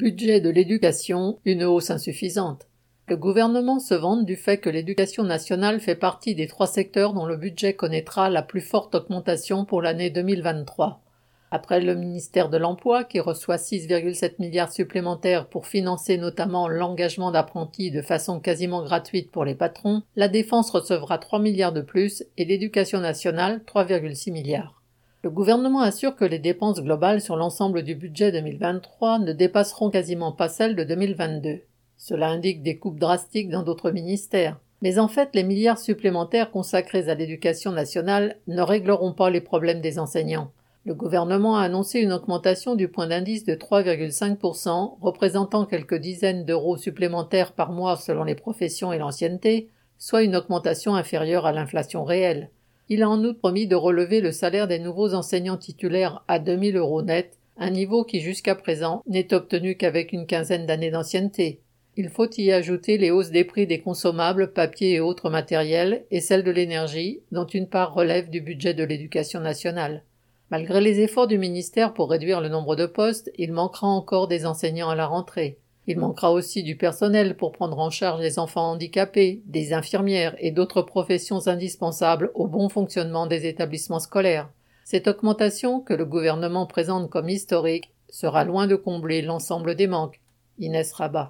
Budget de l'éducation, une hausse insuffisante. Le gouvernement se vante du fait que l'éducation nationale fait partie des trois secteurs dont le budget connaîtra la plus forte augmentation pour l'année 2023. Après le ministère de l'Emploi, qui reçoit 6,7 milliards supplémentaires pour financer notamment l'engagement d'apprentis de façon quasiment gratuite pour les patrons, la Défense recevra 3 milliards de plus et l'Éducation nationale 3,6 milliards. Le gouvernement assure que les dépenses globales sur l'ensemble du budget 2023 ne dépasseront quasiment pas celles de 2022. Cela indique des coupes drastiques dans d'autres ministères. Mais en fait, les milliards supplémentaires consacrés à l'éducation nationale ne régleront pas les problèmes des enseignants. Le gouvernement a annoncé une augmentation du point d'indice de 3,5%, représentant quelques dizaines d'euros supplémentaires par mois selon les professions et l'ancienneté, soit une augmentation inférieure à l'inflation réelle. Il a en outre promis de relever le salaire des nouveaux enseignants titulaires à 2000 euros net, un niveau qui jusqu'à présent n'est obtenu qu'avec une quinzaine d'années d'ancienneté. Il faut y ajouter les hausses des prix des consommables, papier et autres matériels, et celles de l'énergie, dont une part relève du budget de l'éducation nationale. Malgré les efforts du ministère pour réduire le nombre de postes, il manquera encore des enseignants à la rentrée. Il manquera aussi du personnel pour prendre en charge les enfants handicapés, des infirmières et d'autres professions indispensables au bon fonctionnement des établissements scolaires. Cette augmentation, que le gouvernement présente comme historique, sera loin de combler l'ensemble des manques. Inès Rabat.